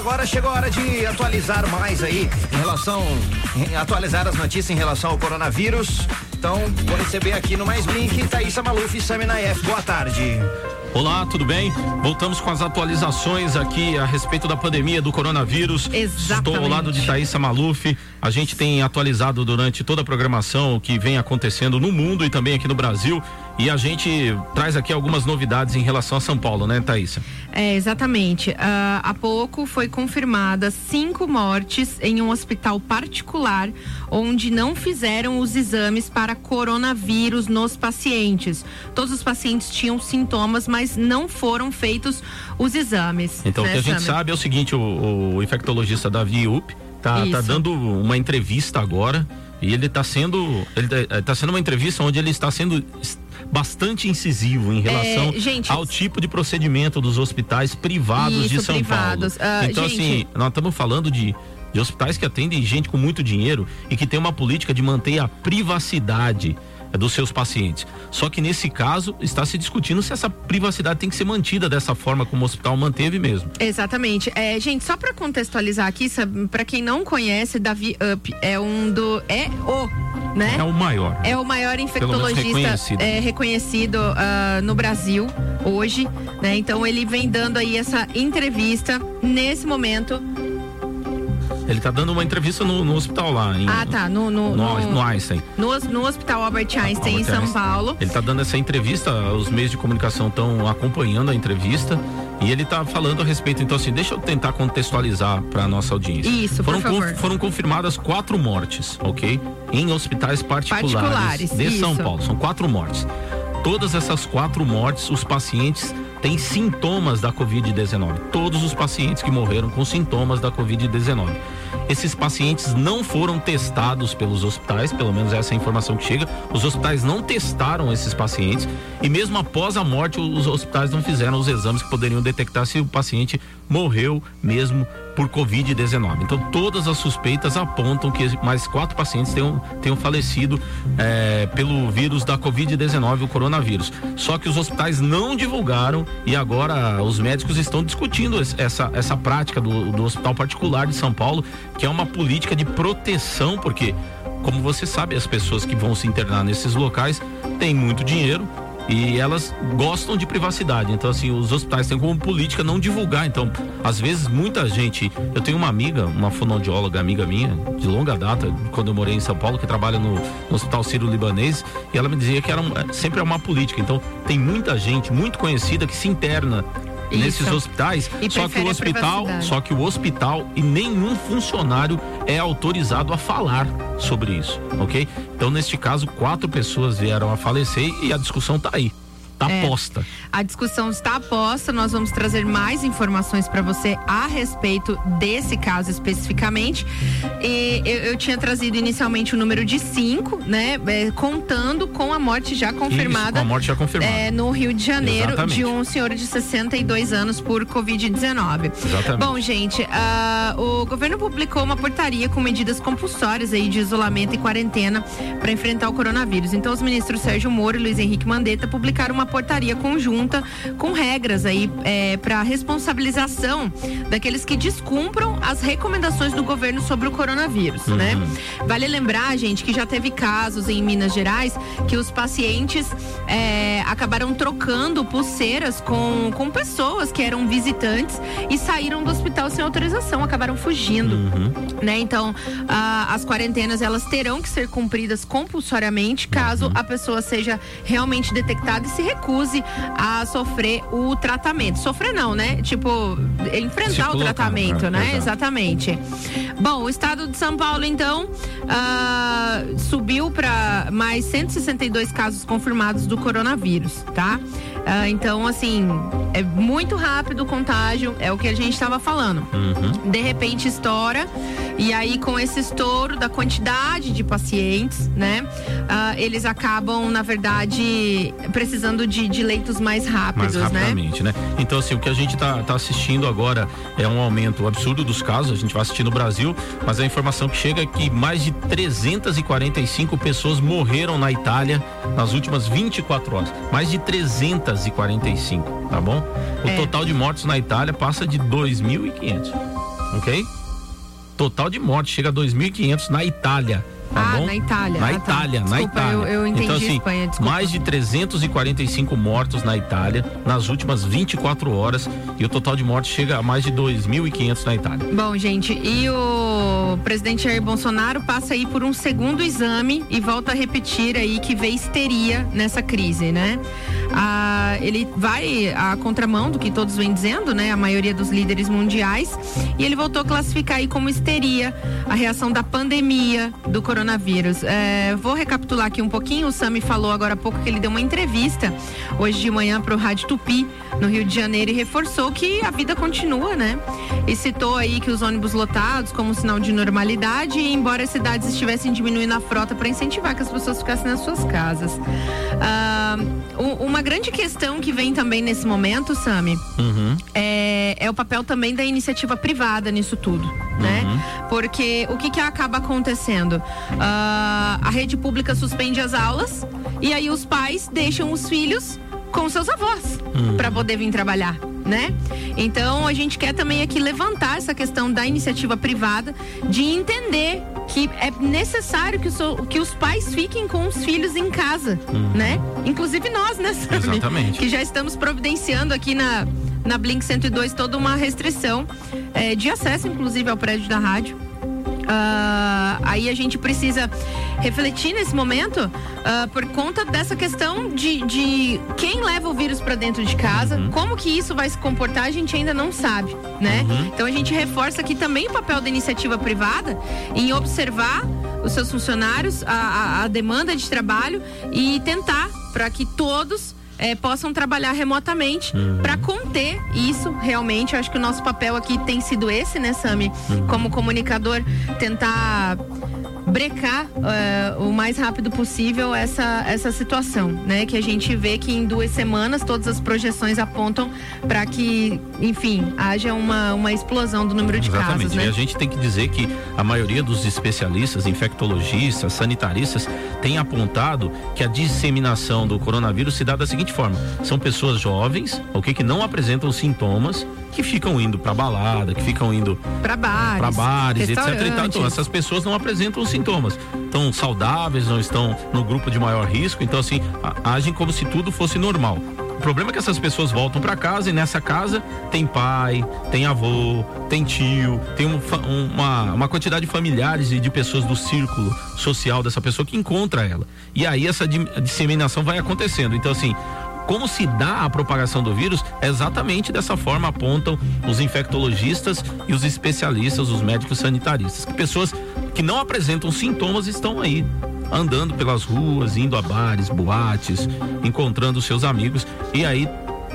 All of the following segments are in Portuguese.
agora chegou a hora de atualizar mais aí em relação, em atualizar as notícias em relação ao coronavírus. Então, vou receber aqui no Mais Blink Thaísa Maluf e Samina F. Boa tarde. Olá, tudo bem? Voltamos com as atualizações aqui a respeito da pandemia do coronavírus. Exatamente. Estou ao lado de Thaisa Maluf. A gente tem atualizado durante toda a programação o que vem acontecendo no mundo e também aqui no Brasil. E a gente traz aqui algumas novidades em relação a São Paulo, né, Thaisa? É, exatamente. Uh, há pouco foi confirmada cinco mortes em um hospital particular onde não fizeram os exames para coronavírus nos pacientes. Todos os pacientes tinham sintomas, mas não foram feitos os exames. Então, né, o que a gente Sammy? sabe é o seguinte: o, o infectologista Davi Up tá, tá dando uma entrevista agora. E ele está sendo. Ele está sendo uma entrevista onde ele está sendo bastante incisivo em relação É, gente, ao tipo de procedimento dos hospitais privados de Isso, São privados. Paulo. Ah, então, gente- assim, nós estamos falando de, de hospitais que atendem gente com muito dinheiro e que tem uma política de manter a privacidade dos seus pacientes. Só que nesse caso está se discutindo se essa privacidade tem que ser mantida dessa forma como o hospital manteve mesmo. Exatamente. É, gente, só para contextualizar aqui, para quem não conhece, Davi Up é um do. É o, né? É o maior. É o maior infectologista reconhecido. é, reconhecido ah, no Brasil hoje, né? Então ele vem dando aí essa entrevista nesse momento. Ele está dando uma entrevista no, no hospital lá em, Ah, tá. No, no, no, no, no Einstein. no, no Hospital Albert Einstein, em Albert São Einstein. Paulo. Ele está dando essa entrevista, os meios de comunicação estão acompanhando a entrevista e ele está falando a respeito. Então, assim, deixa eu tentar contextualizar para nossa audiência. Isso, por foram, conf- favor. foram confirmadas quatro mortes, ok? Em hospitais particulares, Particulares, de São isso. Paulo. São quatro mortes. Todas essas quatro mortes, os pacientes têm sintomas da Covid-19. Todos os pacientes que morreram com sintomas da Covid-19. Esses pacientes não foram testados pelos hospitais, pelo menos essa é a informação que chega. Os hospitais não testaram esses pacientes e mesmo após a morte, os hospitais não fizeram os exames que poderiam detectar se o paciente morreu mesmo por Covid-19. Então, todas as suspeitas apontam que mais quatro pacientes tenham, tenham falecido eh, pelo vírus da Covid-19, o coronavírus. Só que os hospitais não divulgaram e agora os médicos estão discutindo es- essa, essa prática do, do hospital particular de São Paulo, que é uma política de proteção, porque, como você sabe, as pessoas que vão se internar nesses locais têm muito dinheiro e elas gostam de privacidade. Então, assim, os hospitais têm como política não divulgar. Então, às vezes, muita gente. Eu tenho uma amiga, uma fonoaudióloga amiga minha, de longa data, quando eu morei em São Paulo, que trabalha no, no Hospital Sírio-Libanês, e ela me dizia que era é, sempre é uma política. Então, tem muita gente muito conhecida que se interna. Isso. Nesses hospitais, E só que o hospital, só que o hospital e nenhum funcionário é autorizado a falar sobre isso, ok? Então, neste caso, quatro pessoas vieram a falecer e a discussão tá aí, tá É. posta. A discussão está posta, nós vamos trazer mais informações para você a respeito desse caso especificamente. E eu, eu tinha trazido inicialmente o número de cinco, né? é, contando com a morte já Isso, confirmada. com a morte já confirmada. é, no Rio de Janeiro, Exatamente. de um senhor de 62 anos por Covid-19. Exatamente. Bom, gente, ah, o governo publicou uma portaria com medidas compulsórias aí de isolamento e quarentena para enfrentar o coronavírus. Então, os ministros Sérgio Moro e Luiz Henrique Mandetta publicaram uma portaria conjunta com regras aí para responsabilização daqueles que descumpram as recomendações do governo sobre o coronavírus, né? Vale lembrar, gente, que já teve casos em Minas Gerais que os pacientes é, acabaram trocando pulseiras com, com pessoas que eram visitantes e saíram do hospital sem autorização, acabaram fugindo. Né? Então, ah, as quarentenas elas terão que ser cumpridas compulsoriamente caso a pessoa seja realmente detectada e se recuse a sofrer o tratamento. Sofrer não, né? Tipo, enfrentar o colocar, tratamento, é, né? Exatamente. Bom, o estado de São Paulo, então, ah, subiu para mais 162 casos confirmados do coronavírus, tá? Ah, então, assim, é muito rápido o contágio, é o que a gente estava falando. Uhum. De repente estoura, e aí com esse estouro da quantidade de pacientes, né? ah, eles acabam, na verdade, precisando de, de leitos mais rápidos, mais né? rapidamente, né? Então, assim, o que a gente tá, tá assistindo agora é um aumento absurdo dos casos, a gente vai assistir no Brasil, mas a informação que chega é que mais de 345 pessoas morreram na Itália nas últimas 24 horas. Mais de 345, tá bom? O É. total de mortos na Itália passa de 2.500. ok? Total de mortes chega a 2.500 na Itália. Tá ah, bom? na Itália. Na ah, Itália, tá. na desculpa, Itália. Eu, eu entendi então, assim, Espanha, desculpa. mais de 345 mortos na Itália nas últimas 24 horas e o total de mortes chega a mais de 2.500 na Itália. Bom, gente, e o presidente Jair Bolsonaro passa aí por um segundo exame e volta a repetir aí que vê histeria nessa crise, né? Ah, ele vai à contramão do que todos vêm dizendo, né? A maioria dos líderes mundiais. E ele voltou a classificar aí como histeria a reação da pandemia do coronavírus. É, vou recapitular aqui um pouquinho. O Sami falou agora há pouco que ele deu uma entrevista hoje de manhã para o Rádio Tupi, no Rio de Janeiro, e reforçou que a vida continua, né? E citou aí que os ônibus lotados como um sinal de normalidade, embora as cidades estivessem diminuindo a frota para incentivar que as pessoas ficassem nas suas casas. Ah, uma grande questão que vem também nesse momento, Sami, Uhum. é, é o papel também da iniciativa privada nisso tudo, né? Porque o que que acaba acontecendo? Ah, a rede pública suspende as aulas e aí os pais deixam os filhos com seus avós para poder vir trabalhar, né? Então a gente quer também aqui levantar essa questão da iniciativa privada de entender que é necessário que, o seu- que os pais fiquem com os filhos em casa, né? Inclusive nós, né? Sami? Exatamente. Que já estamos providenciando aqui na na Blink 102 toda uma restrição eh, de acesso, inclusive ao prédio da rádio. Ah, aí a gente precisa refletir nesse momento ah, por conta dessa questão de, de quem leva o vírus para dentro de casa, como que isso vai se comportar, a gente ainda não sabe, né? Então a gente reforça aqui também o papel da iniciativa privada em observar os seus funcionários, a, a- a demanda de trabalho e tentar para que todos eh, possam trabalhar remotamente para conter isso realmente. Eu acho que o nosso papel aqui tem sido esse, né, Sami? Como comunicador, tentar brecar eh, o mais rápido possível essa, essa situação, né? Que a gente vê que em duas semanas todas as projeções apontam para que, enfim, haja uma, uma explosão do número de Exatamente. casos, E né? a gente tem que dizer que a maioria dos especialistas, infectologistas, sanitaristas, tem apontado que a disseminação do coronavírus se dá da seguinte forma: são pessoas jovens, ok, que não apresentam sintomas, que ficam indo para balada, que ficam indo Para bares, para bares, etc. Então, essas pessoas não apresentam sintomas. Estão saudáveis, não estão no grupo de maior risco, então assim, agem como se tudo fosse normal. O problema é que essas pessoas voltam para casa e nessa casa tem pai, tem avô, tem tio, tem um um- uma, uma quantidade de familiares e de pessoas do círculo social dessa pessoa que encontra ela. E aí essa di- disseminação vai acontecendo. Então, assim, como se dá a propagação do vírus, é exatamente dessa forma apontam os infectologistas e os especialistas, os médicos sanitaristas. Que pessoas que não apresentam sintomas estão aí andando pelas ruas, indo a bares, boates, encontrando seus amigos e aí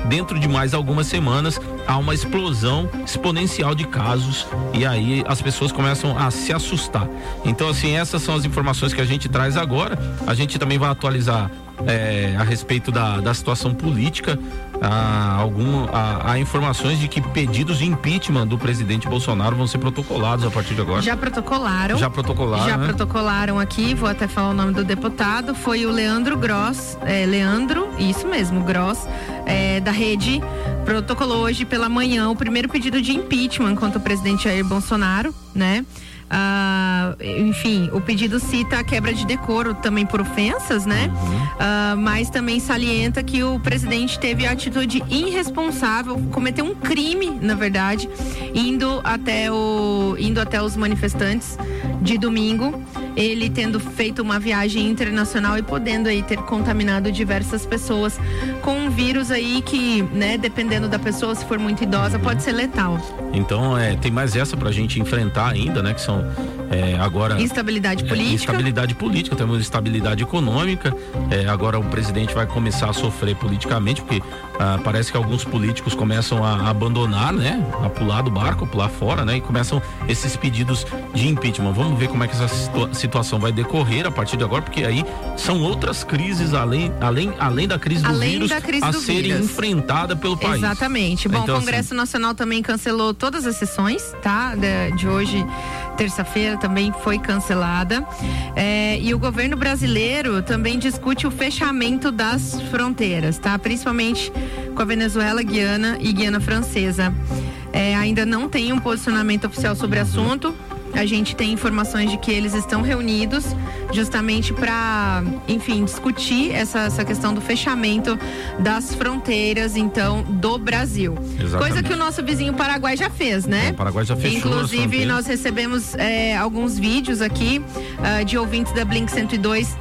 dentro de mais algumas semanas há uma explosão exponencial de casos e aí as pessoas começam a se assustar. Então, assim, essas são as informações que a gente traz agora. A gente também vai atualizar é, a respeito da, da situação política. Há, algum, há, há informações de que pedidos de impeachment do presidente Bolsonaro vão ser protocolados a partir de agora. Já protocolaram. Já protocolaram, Já né? protocolaram aqui, vou até falar o nome do deputado, foi o Leandro Gross, é, Leandro, isso mesmo, Gross, é, da rede, protocolou hoje pela manhã o primeiro pedido de impeachment contra o presidente Jair Bolsonaro, né? Ah, enfim, o pedido cita a quebra de decoro também por ofensas, né? Ah, mas também salienta que o presidente teve a atitude irresponsável, cometeu um crime, na verdade, indo até o indo até os manifestantes de domingo, ele tendo feito uma viagem internacional e podendo aí ter contaminado diversas pessoas com um vírus aí que, né, dependendo da pessoa, se for muito idosa, pode ser letal. Então, é, tem mais essa pra gente enfrentar ainda, né? Que são é, agora. Instabilidade É, política. instabilidade política, temos estabilidade econômica. É, agora o presidente vai começar a sofrer politicamente, porque ah, parece que alguns políticos começam a abandonar, né? A pular do barco, pular fora, né? E começam esses pedidos de impeachment. Vamos ver como é que essa situa- situação vai decorrer a partir de agora, porque aí são outras crises além, além, além da crise do Além vírus crise a do serem vírus. enfrentada pelo país. Exatamente. Bom, Então, o Congresso Nacional também cancelou todas as sessões, tá? De, de hoje, terça-feira, também foi cancelada. É, e o governo brasileiro também discute o fechamento das fronteiras, tá? Principalmente com a Venezuela, Guiana e Guiana Francesa. é, ainda não tem um posicionamento oficial sobre o assunto. A gente tem informações de que eles estão reunidos justamente para, enfim, discutir essa, essa questão do fechamento das fronteiras, então, do Brasil. Exatamente. Coisa que o nosso vizinho Paraguai já fez, né? É, o Paraguai já fez. Inclusive, nós recebemos é, alguns vídeos aqui uh, de ouvintes da Blink 102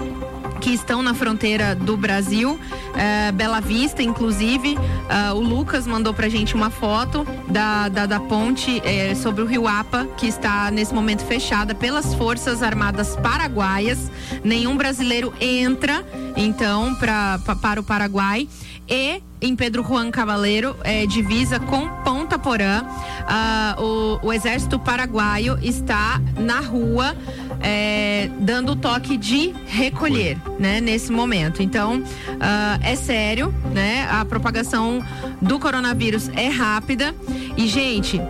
que estão na fronteira do Brasil, é, Bela Vista, inclusive. Uh, o Lucas mandou pra gente uma foto da, da, da ponte é, sobre o Rio Apa, que está nesse momento fechada pelas Forças Armadas Paraguaias. Nenhum brasileiro entra, então, pra, pra para o Paraguai. E em Pedro Juan Cavaleiro, é, divisa com Ponta Porã. Uh, o, o, exército paraguaio está na rua é, dando o toque de recolher, né, nesse momento. Então, uh, é sério, né? A propagação do coronavírus é rápida e, gente,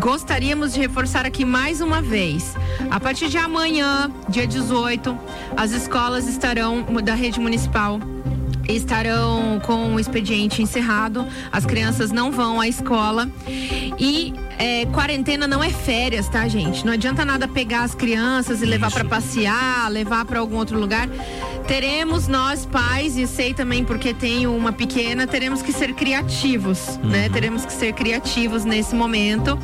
gostaríamos de reforçar aqui mais uma vez. A partir de amanhã, dia 18, as escolas estarão da rede municipal estarão com o expediente encerrado, as crianças não vão à escola. E é, quarentena não é férias, tá, gente? Não adianta nada pegar as crianças e levar para passear, levar para algum outro lugar. Teremos nós pais e sei também porque tenho uma pequena, teremos que ser criativos, uhum. né? Teremos que ser criativos nesse momento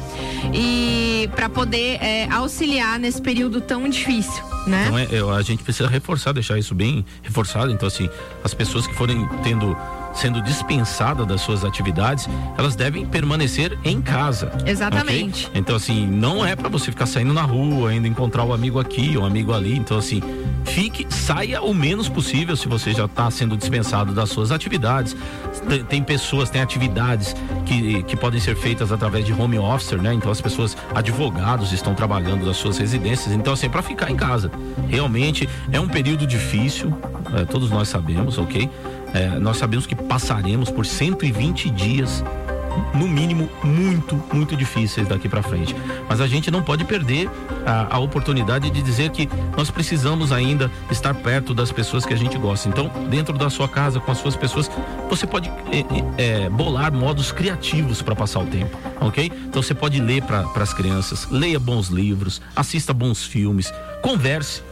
e para poder é, auxiliar nesse período tão difícil, né? Então é, a gente precisa reforçar, deixar isso bem reforçado. Então assim, as pessoas que forem tendo sendo dispensada das suas atividades, elas devem permanecer em casa. Exatamente. Okay? Então, assim, não é para você ficar saindo na rua, ainda encontrar o um amigo aqui, o um amigo ali. Então, assim, fique, saia o menos possível se você já está sendo dispensado das suas atividades. Tem, tem, pessoas, tem atividades que, que podem ser feitas através de home office, né? Então, as pessoas, advogados, estão trabalhando das suas residências. Então, assim, é para ficar em casa. Realmente é um período difícil, é, todos nós sabemos, ok? É, nós sabemos que passaremos por 120 dias no mínimo muito, muito difíceis daqui para frente. Mas a gente não pode perder a, a, oportunidade de dizer que nós precisamos ainda estar perto das pessoas que a gente gosta. Então, dentro da sua casa, com as suas pessoas, você pode é, é, bolar modos criativos para passar o tempo, ok? Então, você pode ler para as crianças, leia bons livros, assista bons filmes, converse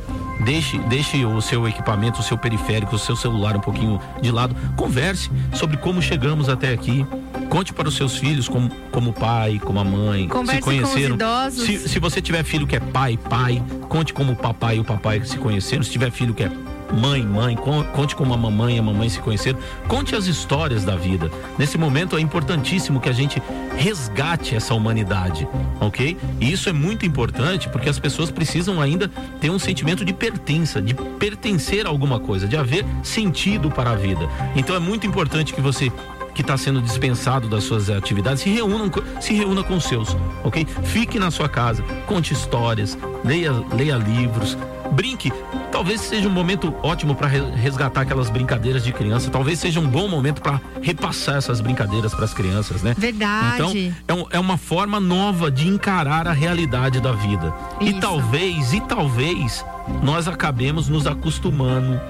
Deixe, deixe o seu equipamento, o seu periférico, o seu celular um pouquinho de lado. Converse sobre como chegamos até aqui. Conte para os seus filhos como, como pai, como a mãe, Converse se conheceram. Se, se você tiver filho que é pai, pai, conte como o papai e o papai se conheceram. Se tiver filho que é mãe, mãe, conte como a mamãe e a mamãe se conheceram, conte as histórias da vida. Nesse momento é importantíssimo que a gente resgate essa humanidade, ok? E isso é muito importante porque as pessoas precisam ainda ter um sentimento de pertença, de pertencer a alguma coisa, de haver sentido para a vida. Então é muito importante que você que está sendo dispensado das suas atividades, se reúna, se reúna com os seus, ok? Fique na sua casa, conte histórias, leia, leia livros, brinque. Talvez seja um momento ótimo para resgatar aquelas brincadeiras de criança. Talvez seja um bom momento para repassar essas brincadeiras para as crianças, né? Verdade. Então, é, é, uma forma nova de encarar a realidade da vida. Isso. E talvez, e talvez, nós acabemos nos acostumando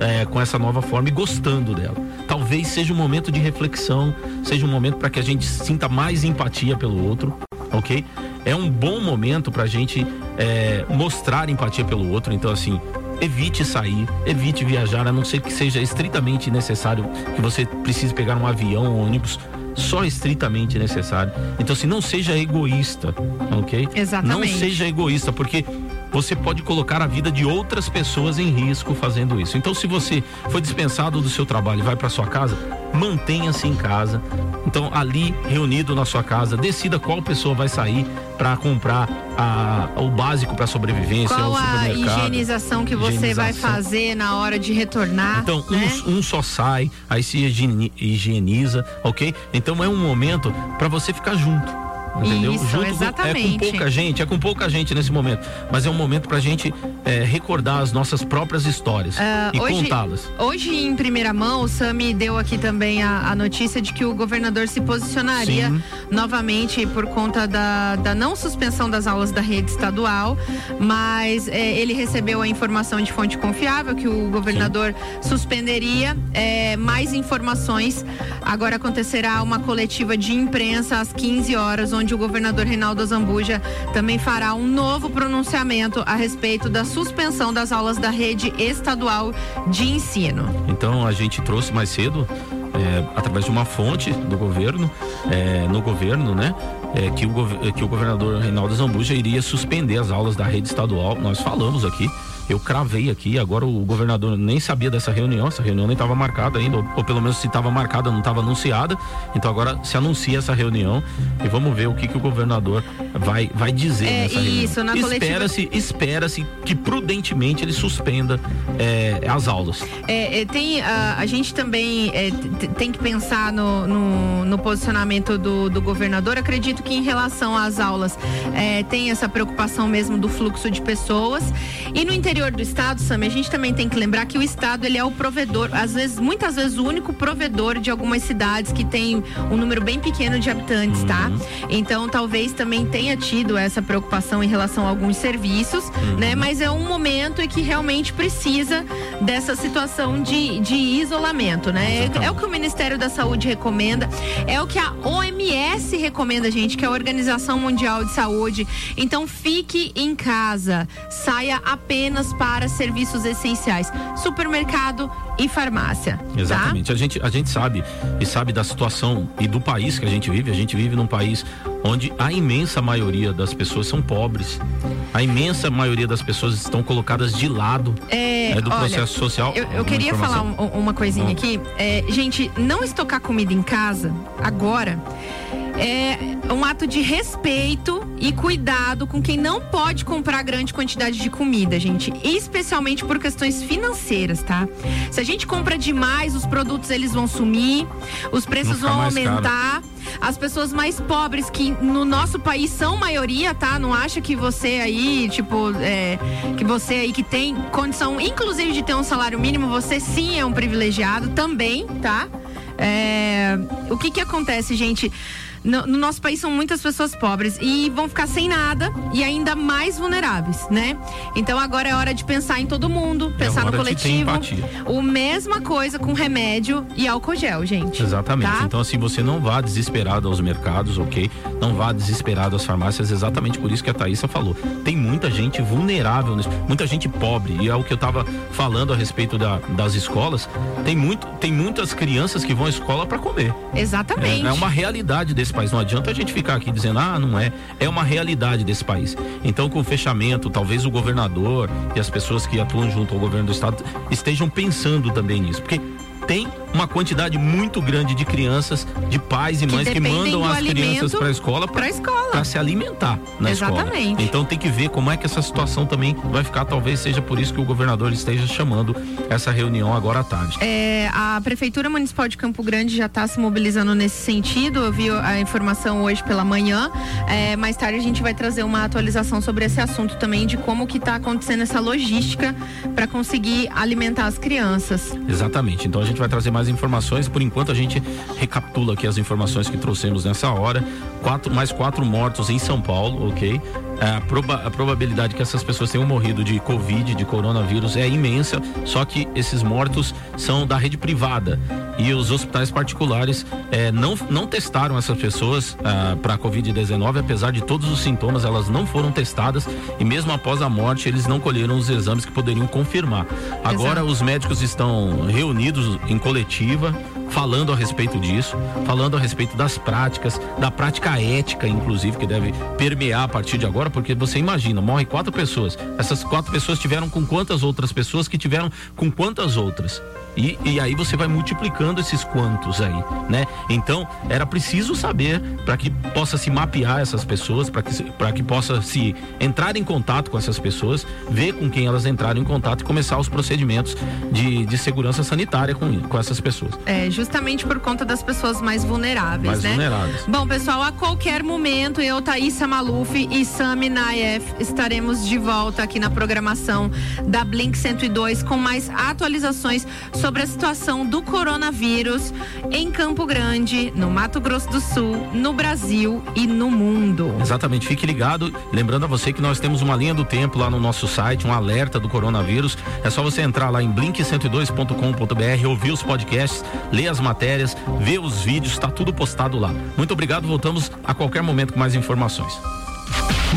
é, com essa nova forma e gostando dela. Talvez seja um momento de reflexão, seja um momento para que a gente sinta mais empatia pelo outro, ok? É um bom momento para a gente é, mostrar empatia pelo outro. Então, assim, evite sair, evite viajar, a não ser que seja estritamente necessário que você precise pegar um avião ou um ônibus só estritamente necessário. Então, assim, não seja egoísta, ok? Exatamente. Não seja egoísta, porque você pode colocar a vida de outras pessoas em risco fazendo isso. Então, se você foi dispensado do seu trabalho e vai para sua casa, mantenha-se em casa. Então, ali reunido na sua casa, decida qual pessoa vai sair para comprar a, o básico para sobrevivência. Qual a higienização que você higienização. vai fazer na hora de retornar? Então, né? um, um, só sai, aí se higieniza, ok? Então é um momento para você ficar junto entendeu? Isso, Junto exatamente. Com, é com pouca gente, é com pouca gente nesse momento, mas é um momento pra gente é, recordar as nossas próprias histórias uh, e contá-las. Hoje, em primeira mão, o Sami deu aqui também a, a notícia de que o governador se posicionaria Sim. novamente por conta da, da não suspensão das aulas da rede estadual, mas é, ele recebeu a informação de fonte confiável que o governador Sim. suspenderia é, mais informações. Agora acontecerá uma coletiva de imprensa às 15 horas, onde o governador Reinaldo Zambuja também fará um novo pronunciamento a respeito da suspensão das aulas da rede estadual de ensino. Então a gente trouxe mais cedo é, através de uma fonte do governo, é, no governo, né? É, que, o, que o governador Reinaldo Zambuja iria suspender as aulas da rede estadual. Nós falamos aqui eu cravei aqui, agora o governador nem sabia dessa reunião, essa reunião nem estava marcada ainda, ou, ou, pelo menos se estava marcada, não estava anunciada. Então agora se anuncia essa reunião e vamos ver o que, que o governador vai, vai dizer é, nessa isso, reunião. Espera-se, coletiva... espera-se que prudentemente ele suspenda é, as aulas. É, é tem, a, a, gente também é, tem que pensar no, no, no posicionamento do, do, governador. Acredito que em relação às aulas é, tem essa preocupação mesmo do fluxo de pessoas. E no interior interior do estado, Sam, a gente também tem que lembrar que o estado ele é o provedor, às vezes, muitas vezes o único provedor de algumas cidades que tem um número bem pequeno de habitantes, tá? uhum. tá? Então, talvez também tenha tido essa preocupação em relação a alguns serviços, uhum. né? Mas é um momento em que realmente precisa dessa situação de, de isolamento, né? É, é, o que o Ministério da Saúde recomenda, é o que a OMS recomenda, gente, que é a Organização Mundial de Saúde. Então, fique em casa, saia apenas para serviços essenciais, supermercado e farmácia. Tá? Exatamente. Tá? A, gente, a gente sabe e sabe da situação e do país que a gente vive. A gente vive num país onde a imensa maioria das pessoas são pobres. A imensa maioria das pessoas estão colocadas de lado é, é do olha, processo social. Eu, eu queria falar um, uma coisinha aqui. É, gente, não estocar comida em casa agora é um ato de respeito e cuidado com quem não pode comprar grande quantidade de comida, gente, especialmente por questões financeiras, tá? Se a gente compra demais, os produtos eles vão sumir, os preços vão aumentar. Caro. As pessoas mais pobres que no nosso país são maioria, tá? Não acha que você aí, tipo, é, que você aí que tem condição, inclusive de ter um salário mínimo, você sim é um privilegiado também, tá? É, o que que acontece, gente? No, no, nosso país são muitas pessoas pobres e vão ficar sem nada e ainda mais vulneráveis, né? Então agora é hora de pensar em todo mundo, é pensar no coletivo. O mesma coisa com remédio e álcool gel, gente. Exatamente. Tá? Então assim, você não vá desesperado aos mercados, ok? Não vá desesperado às farmácias, exatamente por isso que a Thaisa falou. Tem muita gente vulnerável, muita gente pobre, e é o que eu tava falando a respeito da, das escolas. Tem, muito, tem muitas crianças que vão à escola para comer. Exatamente. É, é uma realidade desse desse país. Não adianta a gente ficar aqui dizendo, ah, não é. É uma realidade desse país. Então, com o fechamento, talvez o governador e as pessoas que atuam junto ao governo do estado estejam pensando também nisso. Porque tem uma quantidade muito grande de crianças, de pais e mães que, que mandam as crianças para a escola para se alimentar na Exatamente. escola. Então tem que ver como é que essa situação também vai ficar. Talvez seja por isso que o governador esteja chamando essa reunião agora à tarde. É, a prefeitura municipal de Campo Grande já está se mobilizando nesse sentido. Eu vi a informação hoje pela manhã. É, mais tarde a gente vai trazer uma atualização sobre esse assunto também de como que está acontecendo essa logística para conseguir alimentar as crianças. Exatamente. Então a gente vai trazer mais informações. Por enquanto a gente recapitula aqui as informações que trouxemos nessa hora. Quatro, mais quatro mortos em São Paulo, ok? É, a, proba, a probabilidade que essas pessoas tenham morrido de Covid, de coronavírus, é imensa. Só que esses mortos são da rede privada e os hospitais particulares é, não, não testaram essas pessoas ah, para Covid-19, apesar de todos os sintomas, elas não foram testadas e mesmo após a morte eles não colheram os exames que poderiam confirmar. Agora Exato. os médicos estão reunidos em coletiva falando a respeito disso, falando a respeito das práticas, da prática ética, inclusive, que deve permear a partir de agora, porque você imagina, morre quatro pessoas. Essas quatro pessoas tiveram com quantas outras pessoas que tiveram com quantas outras? E, e aí você vai multiplicando esses quantos aí, né? Então, era preciso saber para que possa se mapear essas pessoas, para que, que possa se entrar em contato com essas pessoas, ver com quem elas entraram em contato e começar os procedimentos de, de segurança sanitária com, com essas pessoas. É, justamente por conta das pessoas mais vulneráveis, mais né? Vulneráveis. Bom, pessoal, a qualquer momento eu, Thaisa Maluf e Sami Naef estaremos de volta aqui na programação da Blink 102 com mais atualizações sobre a situação do coronavírus em Campo Grande, no Mato Grosso do Sul, no Brasil e no mundo. Exatamente, fique ligado. Lembrando a você que nós temos uma linha do tempo lá no nosso site, um alerta do coronavírus. É só você entrar lá em blink102.com.br, ouvir os podcasts, ler as matérias, ver os vídeos, está tudo postado lá. Muito obrigado, voltamos a qualquer momento com mais informações.